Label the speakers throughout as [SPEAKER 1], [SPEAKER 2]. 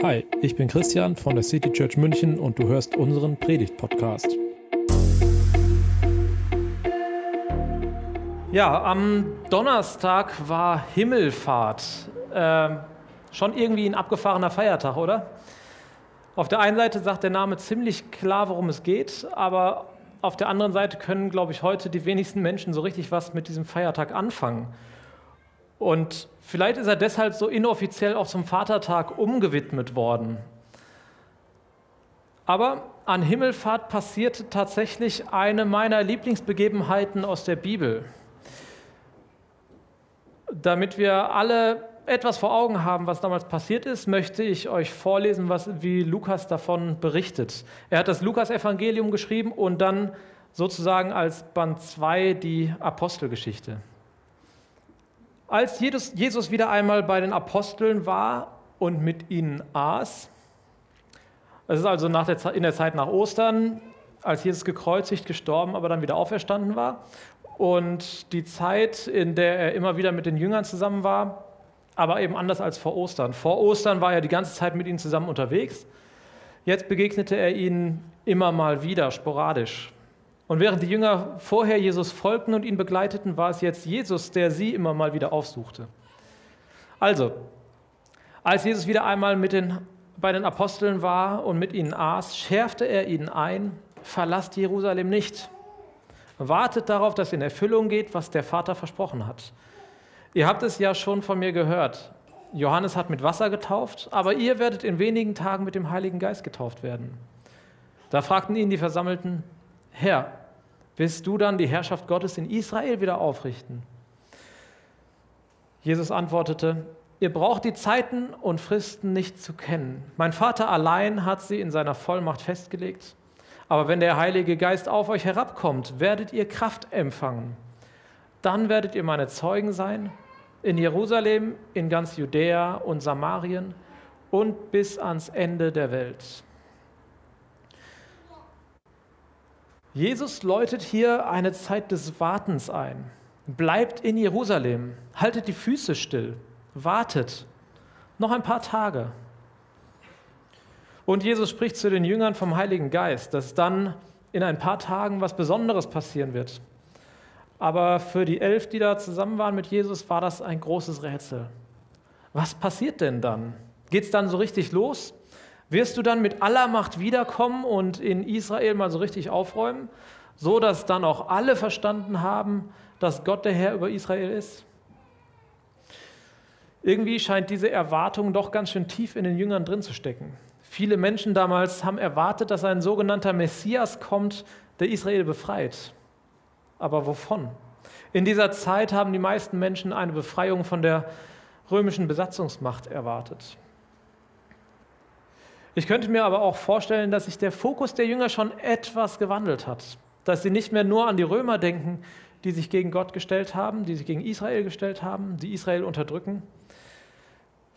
[SPEAKER 1] Hi, ich bin Christian von der City Church München und du hörst unseren Predigt-Podcast.
[SPEAKER 2] Ja, am Donnerstag war Himmelfahrt. Äh, schon irgendwie ein abgefahrener Feiertag, oder? Auf der einen Seite sagt der Name ziemlich klar, worum es geht, aber auf der anderen Seite können, glaube ich, heute die wenigsten Menschen so richtig was mit diesem Feiertag anfangen. Und vielleicht ist er deshalb so inoffiziell auch zum Vatertag umgewidmet worden. Aber an Himmelfahrt passierte tatsächlich eine meiner Lieblingsbegebenheiten aus der Bibel. Damit wir alle etwas vor Augen haben, was damals passiert ist, möchte ich euch vorlesen, was, wie Lukas davon berichtet. Er hat das Lukas-Evangelium geschrieben und dann sozusagen als Band 2 die Apostelgeschichte. Als Jesus wieder einmal bei den Aposteln war und mit ihnen aß, es ist also der, in der Zeit nach Ostern, als Jesus gekreuzigt, gestorben, aber dann wieder auferstanden war, und die Zeit, in der er immer wieder mit den Jüngern zusammen war, aber eben anders als vor Ostern. Vor Ostern war er die ganze Zeit mit ihnen zusammen unterwegs. Jetzt begegnete er ihnen immer mal wieder, sporadisch. Und während die Jünger vorher Jesus folgten und ihn begleiteten, war es jetzt Jesus, der sie immer mal wieder aufsuchte. Also, als Jesus wieder einmal mit den, bei den Aposteln war und mit ihnen aß, schärfte er ihnen ein, verlasst Jerusalem nicht. Wartet darauf, dass in Erfüllung geht, was der Vater versprochen hat. Ihr habt es ja schon von mir gehört. Johannes hat mit Wasser getauft, aber ihr werdet in wenigen Tagen mit dem Heiligen Geist getauft werden. Da fragten ihn die Versammelten, Herr, willst du dann die Herrschaft Gottes in Israel wieder aufrichten? Jesus antwortete, ihr braucht die Zeiten und Fristen nicht zu kennen. Mein Vater allein hat sie in seiner Vollmacht festgelegt. Aber wenn der Heilige Geist auf euch herabkommt, werdet ihr Kraft empfangen. Dann werdet ihr meine Zeugen sein in Jerusalem, in ganz Judäa und Samarien und bis ans Ende der Welt. Jesus läutet hier eine Zeit des Wartens ein. Bleibt in Jerusalem, haltet die Füße still, wartet noch ein paar Tage. Und Jesus spricht zu den Jüngern vom Heiligen Geist, dass dann in ein paar Tagen was Besonderes passieren wird. Aber für die elf, die da zusammen waren mit Jesus, war das ein großes Rätsel. Was passiert denn dann? Geht es dann so richtig los? Wirst du dann mit aller Macht wiederkommen und in Israel mal so richtig aufräumen, so dass dann auch alle verstanden haben, dass Gott der Herr über Israel ist? Irgendwie scheint diese Erwartung doch ganz schön tief in den Jüngern drin zu stecken. Viele Menschen damals haben erwartet, dass ein sogenannter Messias kommt, der Israel befreit. Aber wovon? In dieser Zeit haben die meisten Menschen eine Befreiung von der römischen Besatzungsmacht erwartet. Ich könnte mir aber auch vorstellen, dass sich der Fokus der Jünger schon etwas gewandelt hat. Dass sie nicht mehr nur an die Römer denken, die sich gegen Gott gestellt haben, die sich gegen Israel gestellt haben, die Israel unterdrücken.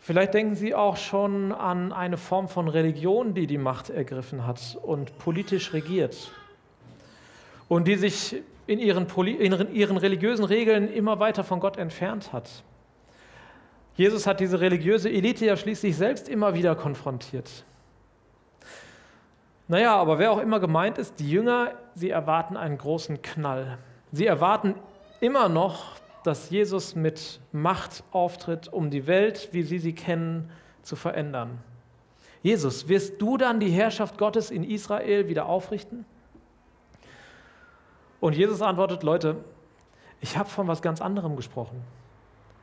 [SPEAKER 2] Vielleicht denken sie auch schon an eine Form von Religion, die die Macht ergriffen hat und politisch regiert. Und die sich in ihren, in ihren religiösen Regeln immer weiter von Gott entfernt hat. Jesus hat diese religiöse Elite ja schließlich selbst immer wieder konfrontiert. Naja, aber wer auch immer gemeint ist, die Jünger, sie erwarten einen großen Knall. Sie erwarten immer noch, dass Jesus mit Macht auftritt, um die Welt, wie sie sie kennen, zu verändern. Jesus, wirst du dann die Herrschaft Gottes in Israel wieder aufrichten? Und Jesus antwortet, Leute, ich habe von was ganz anderem gesprochen.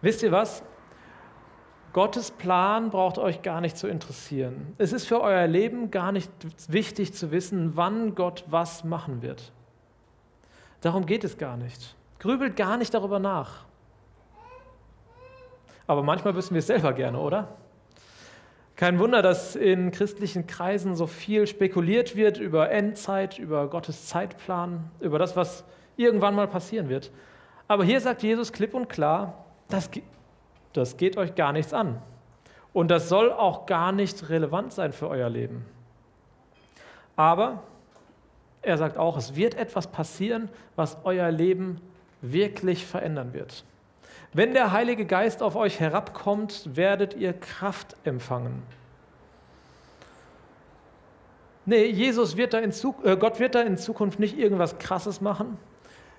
[SPEAKER 2] Wisst ihr was? Gottes Plan braucht euch gar nicht zu interessieren. Es ist für euer Leben gar nicht wichtig zu wissen, wann Gott was machen wird. Darum geht es gar nicht. Grübelt gar nicht darüber nach. Aber manchmal wissen wir es selber gerne, oder? Kein Wunder, dass in christlichen Kreisen so viel spekuliert wird über Endzeit, über Gottes Zeitplan, über das, was irgendwann mal passieren wird. Aber hier sagt Jesus klipp und klar, das das geht euch gar nichts an. Und das soll auch gar nicht relevant sein für euer Leben. Aber er sagt auch, es wird etwas passieren, was euer Leben wirklich verändern wird. Wenn der Heilige Geist auf euch herabkommt, werdet ihr Kraft empfangen. Nee, Jesus wird da in äh, Gott wird da in Zukunft nicht irgendwas Krasses machen.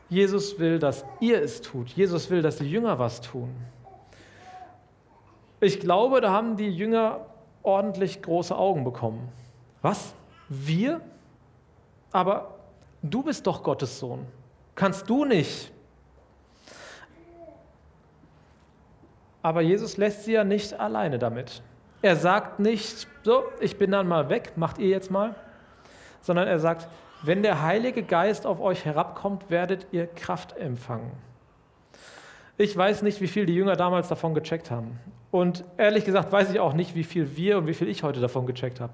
[SPEAKER 2] Jesus will, dass ihr es tut. Jesus will, dass die Jünger was tun. Ich glaube, da haben die Jünger ordentlich große Augen bekommen. Was? Wir? Aber du bist doch Gottes Sohn. Kannst du nicht? Aber Jesus lässt sie ja nicht alleine damit. Er sagt nicht, so, ich bin dann mal weg, macht ihr jetzt mal, sondern er sagt, wenn der Heilige Geist auf euch herabkommt, werdet ihr Kraft empfangen. Ich weiß nicht, wie viel die Jünger damals davon gecheckt haben. Und ehrlich gesagt weiß ich auch nicht, wie viel wir und wie viel ich heute davon gecheckt habe.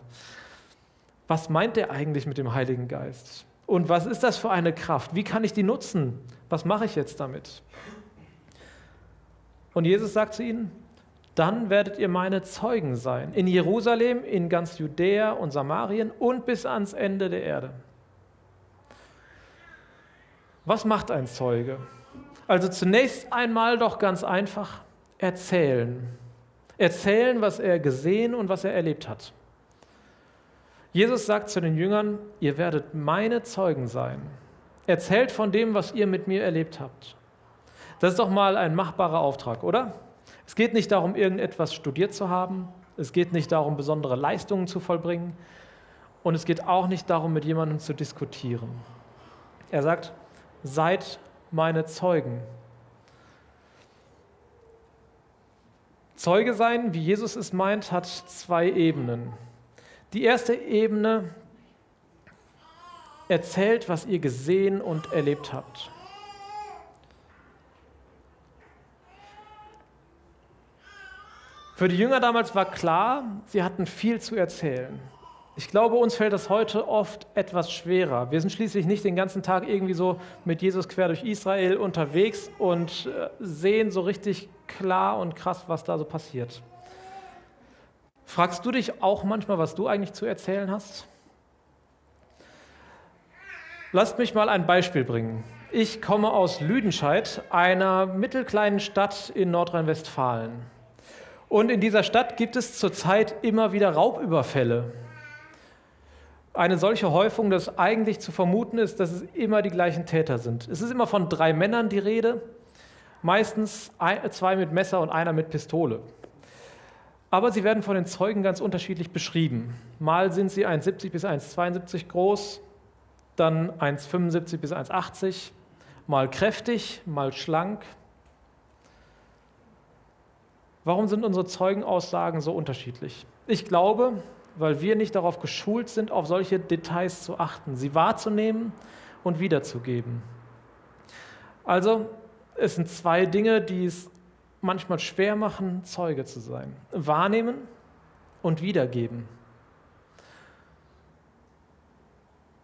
[SPEAKER 2] Was meint der eigentlich mit dem Heiligen Geist? Und was ist das für eine Kraft? Wie kann ich die nutzen? Was mache ich jetzt damit? Und Jesus sagt zu ihnen, dann werdet ihr meine Zeugen sein. In Jerusalem, in ganz Judäa und Samarien und bis ans Ende der Erde. Was macht ein Zeuge? Also zunächst einmal doch ganz einfach erzählen. Erzählen, was er gesehen und was er erlebt hat. Jesus sagt zu den Jüngern, ihr werdet meine Zeugen sein. Erzählt von dem, was ihr mit mir erlebt habt. Das ist doch mal ein machbarer Auftrag, oder? Es geht nicht darum, irgendetwas studiert zu haben. Es geht nicht darum, besondere Leistungen zu vollbringen. Und es geht auch nicht darum, mit jemandem zu diskutieren. Er sagt, seid meine Zeugen. Zeuge sein, wie Jesus es meint, hat zwei Ebenen. Die erste Ebene erzählt, was ihr gesehen und erlebt habt. Für die Jünger damals war klar, sie hatten viel zu erzählen. Ich glaube, uns fällt das heute oft etwas schwerer. Wir sind schließlich nicht den ganzen Tag irgendwie so mit Jesus quer durch Israel unterwegs und äh, sehen so richtig klar und krass, was da so passiert. Fragst du dich auch manchmal, was du eigentlich zu erzählen hast? Lasst mich mal ein Beispiel bringen. Ich komme aus Lüdenscheid, einer mittelkleinen Stadt in Nordrhein-Westfalen. Und in dieser Stadt gibt es zurzeit immer wieder Raubüberfälle. Eine solche Häufung, dass eigentlich zu vermuten ist, dass es immer die gleichen Täter sind. Es ist immer von drei Männern die Rede, meistens zwei mit Messer und einer mit Pistole. Aber sie werden von den Zeugen ganz unterschiedlich beschrieben. Mal sind sie 1,70 bis 1,72 groß, dann 1,75 bis 1,80, mal kräftig, mal schlank, Warum sind unsere Zeugenaussagen so unterschiedlich? Ich glaube, weil wir nicht darauf geschult sind, auf solche Details zu achten, sie wahrzunehmen und wiederzugeben. Also, es sind zwei Dinge, die es manchmal schwer machen, Zeuge zu sein. Wahrnehmen und wiedergeben.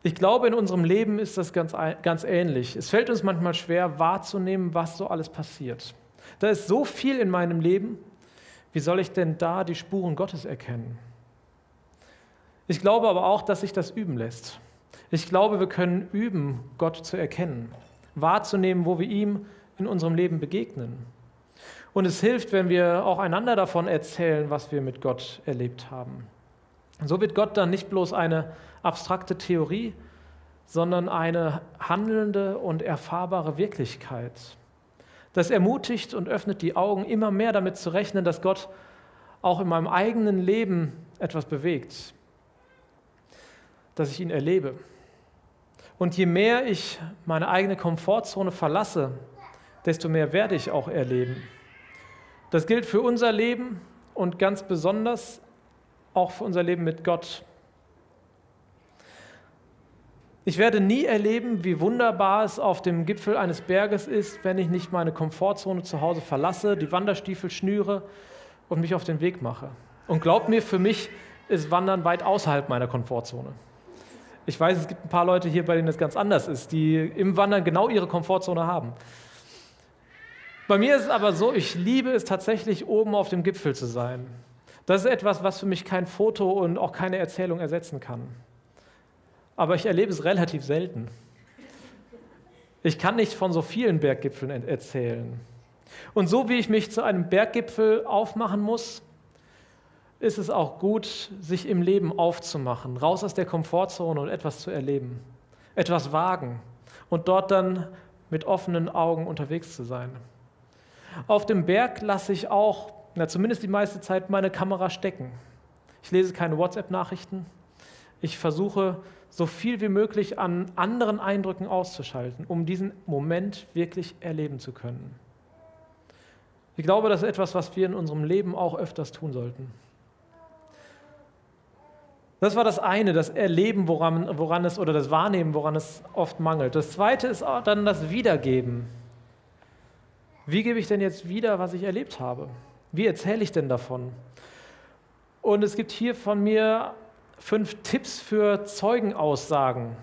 [SPEAKER 2] Ich glaube, in unserem Leben ist das ganz, ganz ähnlich. Es fällt uns manchmal schwer wahrzunehmen, was so alles passiert. Da ist so viel in meinem Leben, wie soll ich denn da die Spuren Gottes erkennen? Ich glaube aber auch, dass sich das üben lässt. Ich glaube, wir können üben, Gott zu erkennen, wahrzunehmen, wo wir ihm in unserem Leben begegnen. Und es hilft, wenn wir auch einander davon erzählen, was wir mit Gott erlebt haben. So wird Gott dann nicht bloß eine abstrakte Theorie, sondern eine handelnde und erfahrbare Wirklichkeit. Das ermutigt und öffnet die Augen, immer mehr damit zu rechnen, dass Gott auch in meinem eigenen Leben etwas bewegt, dass ich ihn erlebe. Und je mehr ich meine eigene Komfortzone verlasse, desto mehr werde ich auch erleben. Das gilt für unser Leben und ganz besonders auch für unser Leben mit Gott. Ich werde nie erleben, wie wunderbar es auf dem Gipfel eines Berges ist, wenn ich nicht meine Komfortzone zu Hause verlasse, die Wanderstiefel schnüre und mich auf den Weg mache. Und glaubt mir, für mich ist Wandern weit außerhalb meiner Komfortzone. Ich weiß, es gibt ein paar Leute hier, bei denen es ganz anders ist, die im Wandern genau ihre Komfortzone haben. Bei mir ist es aber so, ich liebe es tatsächlich, oben auf dem Gipfel zu sein. Das ist etwas, was für mich kein Foto und auch keine Erzählung ersetzen kann aber ich erlebe es relativ selten. Ich kann nicht von so vielen Berggipfeln erzählen. Und so wie ich mich zu einem Berggipfel aufmachen muss, ist es auch gut, sich im Leben aufzumachen, raus aus der Komfortzone und etwas zu erleben, etwas wagen und dort dann mit offenen Augen unterwegs zu sein. Auf dem Berg lasse ich auch, na, zumindest die meiste Zeit, meine Kamera stecken. Ich lese keine WhatsApp-Nachrichten. Ich versuche, so viel wie möglich an anderen Eindrücken auszuschalten, um diesen Moment wirklich erleben zu können. Ich glaube, das ist etwas, was wir in unserem Leben auch öfters tun sollten. Das war das eine, das Erleben, woran, woran es oder das Wahrnehmen, woran es oft mangelt. Das zweite ist auch dann das Wiedergeben. Wie gebe ich denn jetzt wieder, was ich erlebt habe? Wie erzähle ich denn davon? Und es gibt hier von mir fünf Tipps für Zeugenaussagen.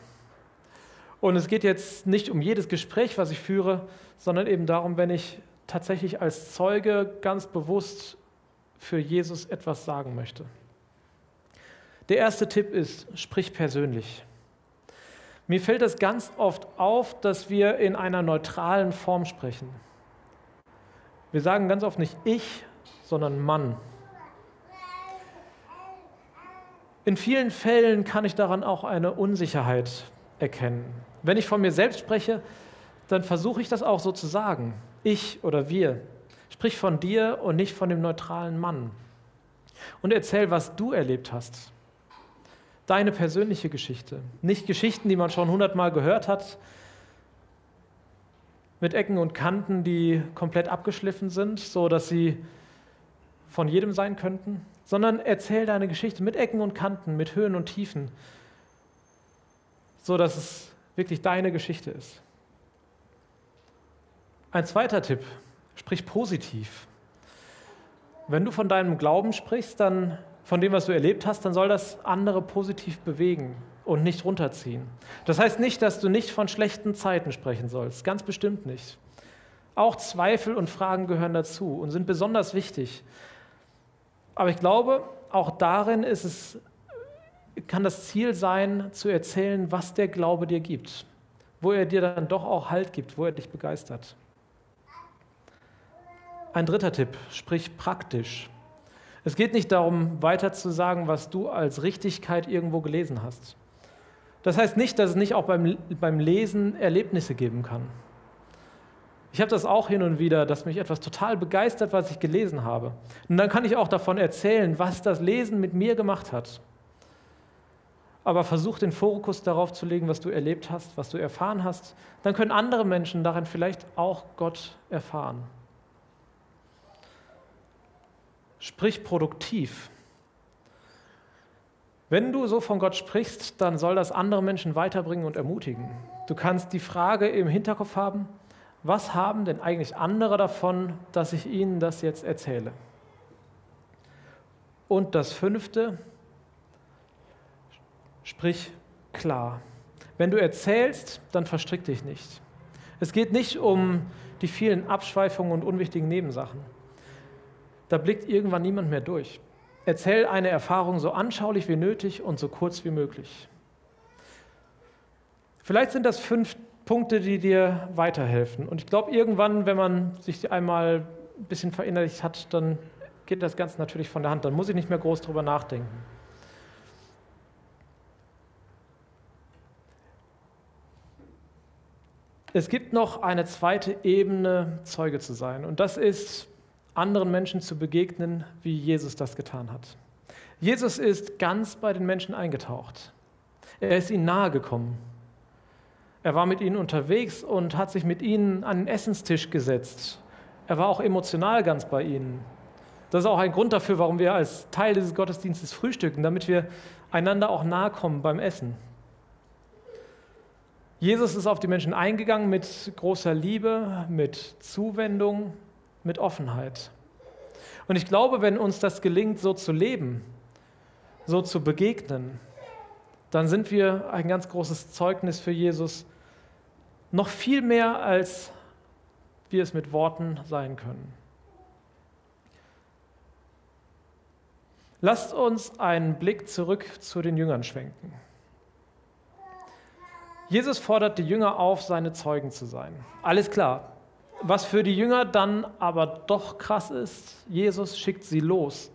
[SPEAKER 2] Und es geht jetzt nicht um jedes Gespräch, was ich führe, sondern eben darum, wenn ich tatsächlich als Zeuge ganz bewusst für Jesus etwas sagen möchte. Der erste Tipp ist, sprich persönlich. Mir fällt es ganz oft auf, dass wir in einer neutralen Form sprechen. Wir sagen ganz oft nicht ich, sondern Mann. In vielen Fällen kann ich daran auch eine Unsicherheit erkennen. Wenn ich von mir selbst spreche, dann versuche ich das auch so zu sagen. Ich oder wir. Sprich von dir und nicht von dem neutralen Mann. Und erzähl, was du erlebt hast. Deine persönliche Geschichte. Nicht Geschichten, die man schon hundertmal gehört hat, mit Ecken und Kanten, die komplett abgeschliffen sind, so dass sie von jedem sein könnten, sondern erzähl deine Geschichte mit Ecken und Kanten, mit Höhen und Tiefen, so dass es wirklich deine Geschichte ist. Ein zweiter Tipp, sprich positiv. Wenn du von deinem Glauben sprichst, dann von dem, was du erlebt hast, dann soll das andere positiv bewegen und nicht runterziehen. Das heißt nicht, dass du nicht von schlechten Zeiten sprechen sollst, ganz bestimmt nicht. Auch Zweifel und Fragen gehören dazu und sind besonders wichtig. Aber ich glaube, auch darin ist es, kann das Ziel sein, zu erzählen, was der Glaube dir gibt, wo er dir dann doch auch Halt gibt, wo er dich begeistert. Ein dritter Tipp, sprich praktisch. Es geht nicht darum, weiter zu sagen, was du als Richtigkeit irgendwo gelesen hast. Das heißt nicht, dass es nicht auch beim, beim Lesen Erlebnisse geben kann. Ich habe das auch hin und wieder, dass mich etwas total begeistert, was ich gelesen habe. Und dann kann ich auch davon erzählen, was das Lesen mit mir gemacht hat. Aber versuch den Fokus darauf zu legen, was du erlebt hast, was du erfahren hast. Dann können andere Menschen darin vielleicht auch Gott erfahren. Sprich produktiv. Wenn du so von Gott sprichst, dann soll das andere Menschen weiterbringen und ermutigen. Du kannst die Frage im Hinterkopf haben, was haben denn eigentlich andere davon, dass ich ihnen das jetzt erzähle? Und das fünfte, sprich klar. Wenn du erzählst, dann verstrick dich nicht. Es geht nicht um die vielen Abschweifungen und unwichtigen Nebensachen. Da blickt irgendwann niemand mehr durch. Erzähl eine Erfahrung so anschaulich wie nötig und so kurz wie möglich. Vielleicht sind das fünf Punkte, die dir weiterhelfen. Und ich glaube, irgendwann, wenn man sich einmal ein bisschen verinnerlicht hat, dann geht das Ganze natürlich von der Hand. Dann muss ich nicht mehr groß drüber nachdenken. Es gibt noch eine zweite Ebene, Zeuge zu sein. Und das ist, anderen Menschen zu begegnen, wie Jesus das getan hat. Jesus ist ganz bei den Menschen eingetaucht. Er ist ihnen nahegekommen. Er war mit ihnen unterwegs und hat sich mit ihnen an den Essenstisch gesetzt. Er war auch emotional ganz bei ihnen. Das ist auch ein Grund dafür, warum wir als Teil dieses Gottesdienstes frühstücken, damit wir einander auch nahe kommen beim Essen. Jesus ist auf die Menschen eingegangen mit großer Liebe, mit Zuwendung, mit Offenheit. Und ich glaube, wenn uns das gelingt, so zu leben, so zu begegnen, dann sind wir ein ganz großes Zeugnis für Jesus, noch viel mehr, als wir es mit Worten sein können. Lasst uns einen Blick zurück zu den Jüngern schwenken. Jesus fordert die Jünger auf, seine Zeugen zu sein. Alles klar. Was für die Jünger dann aber doch krass ist, Jesus schickt sie los.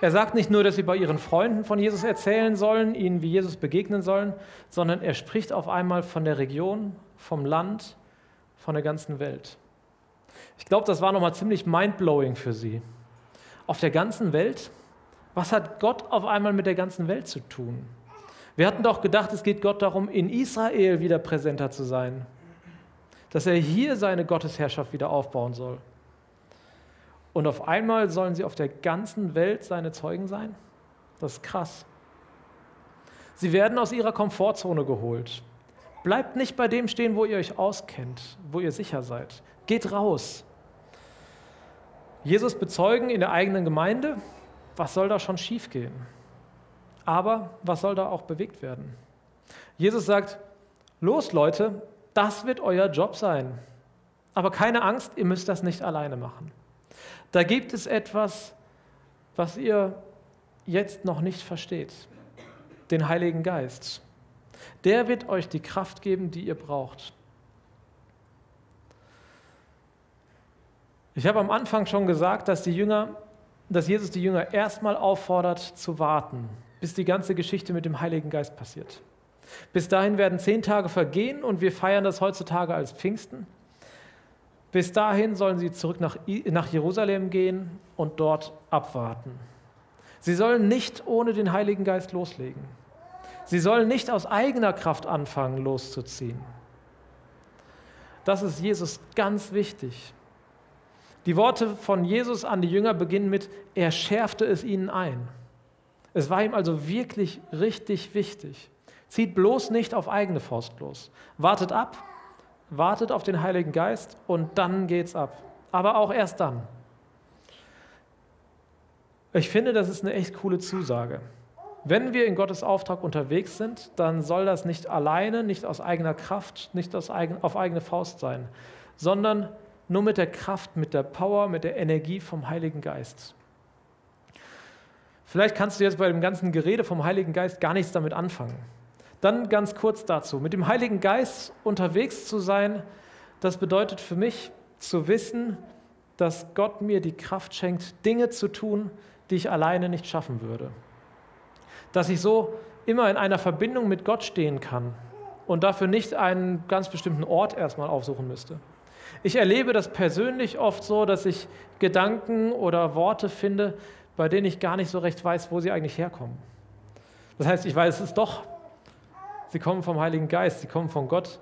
[SPEAKER 2] Er sagt nicht nur, dass sie bei ihren Freunden von Jesus erzählen sollen, ihnen wie Jesus begegnen sollen, sondern er spricht auf einmal von der Region, vom Land, von der ganzen Welt. Ich glaube, das war nochmal ziemlich mindblowing für sie. Auf der ganzen Welt? Was hat Gott auf einmal mit der ganzen Welt zu tun? Wir hatten doch gedacht, es geht Gott darum, in Israel wieder präsenter zu sein, dass er hier seine Gottesherrschaft wieder aufbauen soll. Und auf einmal sollen sie auf der ganzen Welt seine Zeugen sein? Das ist krass. Sie werden aus ihrer Komfortzone geholt. Bleibt nicht bei dem stehen, wo ihr euch auskennt, wo ihr sicher seid. Geht raus. Jesus bezeugen in der eigenen Gemeinde, was soll da schon schiefgehen? Aber was soll da auch bewegt werden? Jesus sagt, los Leute, das wird euer Job sein. Aber keine Angst, ihr müsst das nicht alleine machen. Da gibt es etwas, was ihr jetzt noch nicht versteht. Den Heiligen Geist. Der wird euch die Kraft geben, die ihr braucht. Ich habe am Anfang schon gesagt, dass, die Jünger, dass Jesus die Jünger erstmal auffordert zu warten, bis die ganze Geschichte mit dem Heiligen Geist passiert. Bis dahin werden zehn Tage vergehen und wir feiern das heutzutage als Pfingsten. Bis dahin sollen sie zurück nach, nach Jerusalem gehen und dort abwarten. Sie sollen nicht ohne den Heiligen Geist loslegen. Sie sollen nicht aus eigener Kraft anfangen, loszuziehen. Das ist Jesus ganz wichtig. Die Worte von Jesus an die Jünger beginnen mit, er schärfte es ihnen ein. Es war ihm also wirklich richtig wichtig. Zieht bloß nicht auf eigene Faust los. Wartet ab, wartet auf den Heiligen Geist und dann geht's ab. Aber auch erst dann. Ich finde, das ist eine echt coole Zusage. Wenn wir in Gottes Auftrag unterwegs sind, dann soll das nicht alleine, nicht aus eigener Kraft, nicht aus eigen, auf eigene Faust sein, sondern nur mit der Kraft, mit der Power, mit der Energie vom Heiligen Geist. Vielleicht kannst du jetzt bei dem ganzen Gerede vom Heiligen Geist gar nichts damit anfangen. Dann ganz kurz dazu. Mit dem Heiligen Geist unterwegs zu sein, das bedeutet für mich zu wissen, dass Gott mir die Kraft schenkt, Dinge zu tun, die ich alleine nicht schaffen würde. Dass ich so immer in einer Verbindung mit Gott stehen kann und dafür nicht einen ganz bestimmten Ort erstmal aufsuchen müsste. Ich erlebe das persönlich oft so, dass ich Gedanken oder Worte finde, bei denen ich gar nicht so recht weiß, wo sie eigentlich herkommen. Das heißt, ich weiß es doch, sie kommen vom Heiligen Geist, sie kommen von Gott,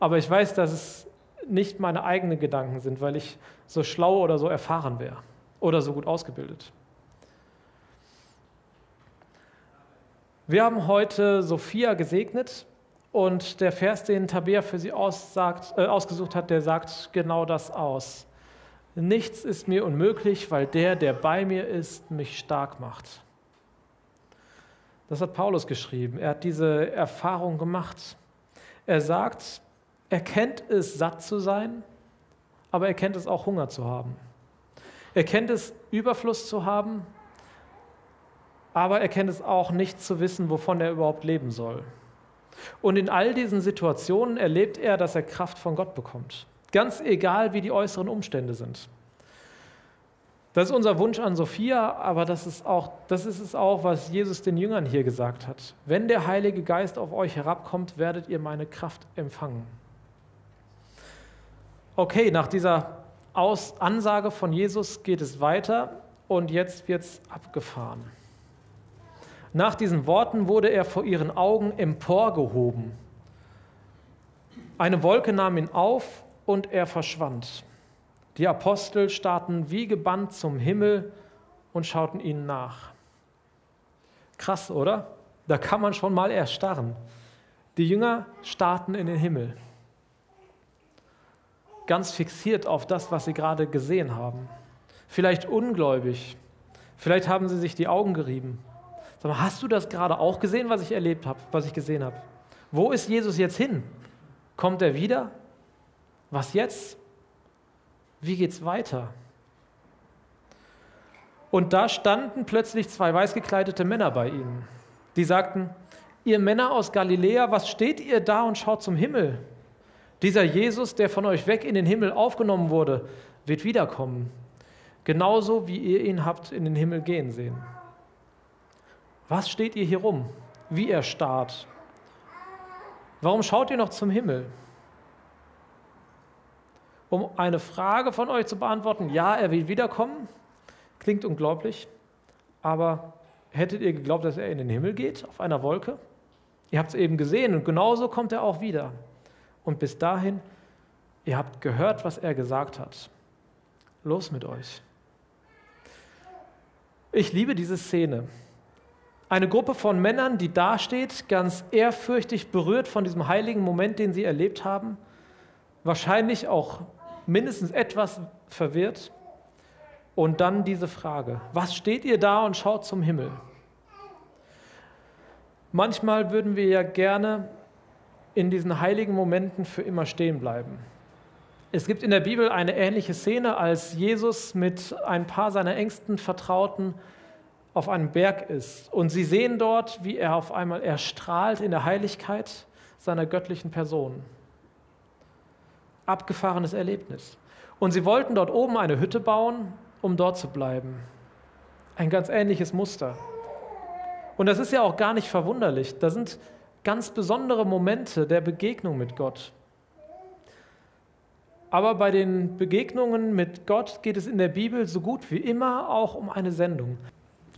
[SPEAKER 2] aber ich weiß, dass es nicht meine eigenen Gedanken sind, weil ich so schlau oder so erfahren wäre oder so gut ausgebildet. Wir haben heute Sophia gesegnet und der Vers, den Tabea für sie aussagt, äh, ausgesucht hat, der sagt genau das aus. Nichts ist mir unmöglich, weil der, der bei mir ist, mich stark macht. Das hat Paulus geschrieben. Er hat diese Erfahrung gemacht. Er sagt, er kennt es, satt zu sein, aber er kennt es auch, Hunger zu haben. Er kennt es, Überfluss zu haben, aber er kennt es auch, nicht zu wissen, wovon er überhaupt leben soll. Und in all diesen Situationen erlebt er, dass er Kraft von Gott bekommt. Ganz egal, wie die äußeren Umstände sind. Das ist unser Wunsch an Sophia, aber das ist, auch, das ist es auch, was Jesus den Jüngern hier gesagt hat. Wenn der Heilige Geist auf euch herabkommt, werdet ihr meine Kraft empfangen. Okay, nach dieser Aus Ansage von Jesus geht es weiter und jetzt wird es abgefahren. Nach diesen Worten wurde er vor ihren Augen emporgehoben. Eine Wolke nahm ihn auf und er verschwand. Die Apostel starrten wie gebannt zum Himmel und schauten ihnen nach. Krass, oder? Da kann man schon mal erstarren. Die Jünger starrten in den Himmel, ganz fixiert auf das, was sie gerade gesehen haben. Vielleicht ungläubig, vielleicht haben sie sich die Augen gerieben Sag mal, hast du das gerade auch gesehen, was ich erlebt habe, was ich gesehen habe? Wo ist Jesus jetzt hin? Kommt er wieder? Was jetzt? Wie geht's weiter? Und da standen plötzlich zwei weiß gekleidete Männer bei ihnen. Die sagten, ihr Männer aus Galiläa, was steht ihr da und schaut zum Himmel? Dieser Jesus, der von euch weg in den Himmel aufgenommen wurde, wird wiederkommen. Genauso wie ihr ihn habt in den Himmel gehen sehen. Was steht ihr hier rum? Wie er starrt. Warum schaut ihr noch zum Himmel? Um eine Frage von euch zu beantworten, ja, er will wiederkommen, klingt unglaublich, aber hättet ihr geglaubt, dass er in den Himmel geht, auf einer Wolke? Ihr habt es eben gesehen und genauso kommt er auch wieder. Und bis dahin, ihr habt gehört, was er gesagt hat. Los mit euch. Ich liebe diese Szene. Eine Gruppe von Männern, die dasteht, ganz ehrfürchtig berührt von diesem heiligen Moment, den sie erlebt haben, wahrscheinlich auch mindestens etwas verwirrt. Und dann diese Frage, was steht ihr da und schaut zum Himmel? Manchmal würden wir ja gerne in diesen heiligen Momenten für immer stehen bleiben. Es gibt in der Bibel eine ähnliche Szene, als Jesus mit ein paar seiner engsten Vertrauten auf einem Berg ist. Und sie sehen dort, wie er auf einmal erstrahlt in der Heiligkeit seiner göttlichen Person. Abgefahrenes Erlebnis. Und sie wollten dort oben eine Hütte bauen, um dort zu bleiben. Ein ganz ähnliches Muster. Und das ist ja auch gar nicht verwunderlich. Da sind ganz besondere Momente der Begegnung mit Gott. Aber bei den Begegnungen mit Gott geht es in der Bibel so gut wie immer auch um eine Sendung,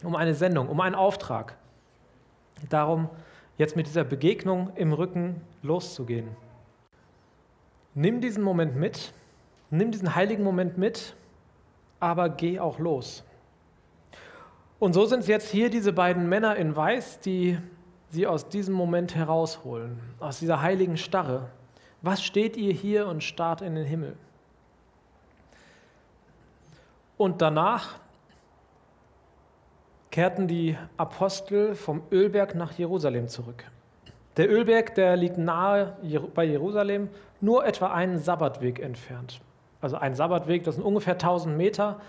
[SPEAKER 2] um eine Sendung, um einen Auftrag. Darum, jetzt mit dieser Begegnung im Rücken loszugehen. Nimm diesen Moment mit, nimm diesen heiligen Moment mit, aber geh auch los. Und so sind es jetzt hier diese beiden Männer in Weiß, die sie aus diesem Moment herausholen, aus dieser heiligen Starre. Was steht ihr hier und starrt in den Himmel? Und danach kehrten die Apostel vom Ölberg nach Jerusalem zurück. Der Ölberg, der liegt nahe bei Jerusalem, nur etwa einen Sabbatweg entfernt. Also ein Sabbatweg, das sind ungefähr 1000 Meter.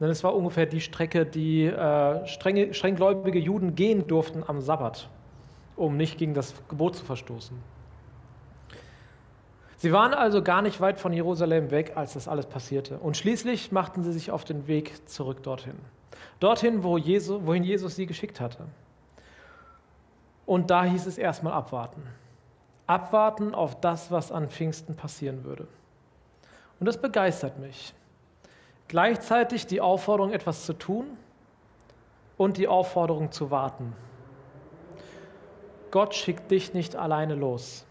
[SPEAKER 2] Denn es war ungefähr die Strecke, die äh, strenge, strenggläubige Juden gehen durften am Sabbat, um nicht gegen das Gebot zu verstoßen. Sie waren also gar nicht weit von Jerusalem weg, als das alles passierte. Und schließlich machten sie sich auf den Weg zurück dorthin. Dorthin, wo Jesus, wohin Jesus sie geschickt hatte. Und da hieß es erstmal abwarten. Abwarten auf das, was an Pfingsten passieren würde. Und das begeistert mich. Gleichzeitig die Aufforderung, etwas zu tun und die Aufforderung zu warten. Gott schickt dich nicht alleine los.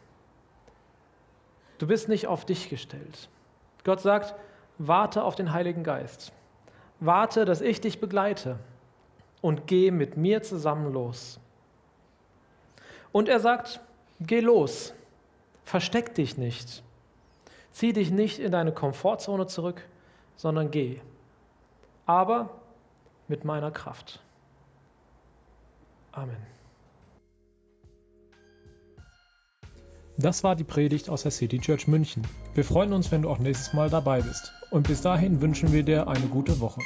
[SPEAKER 2] Du bist nicht auf dich gestellt. Gott sagt, warte auf den Heiligen Geist. Warte, dass ich dich begleite und geh mit mir zusammen los. Und er sagt, geh los, versteck dich nicht, zieh dich nicht in deine Komfortzone zurück, sondern geh. Aber mit meiner Kraft. Amen.
[SPEAKER 1] Das war die Predigt aus der City Church München. Wir freuen uns, wenn du auch nächstes Mal dabei bist. Und bis dahin wünschen wir dir eine gute Woche.